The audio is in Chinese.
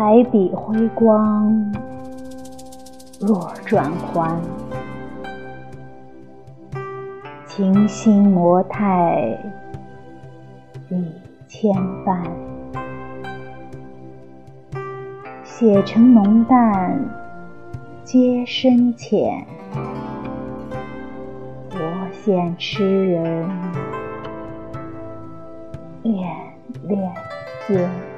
彩笔辉光若转还，情心魔态理千般，写成浓淡皆深浅，我羡痴人恋恋间。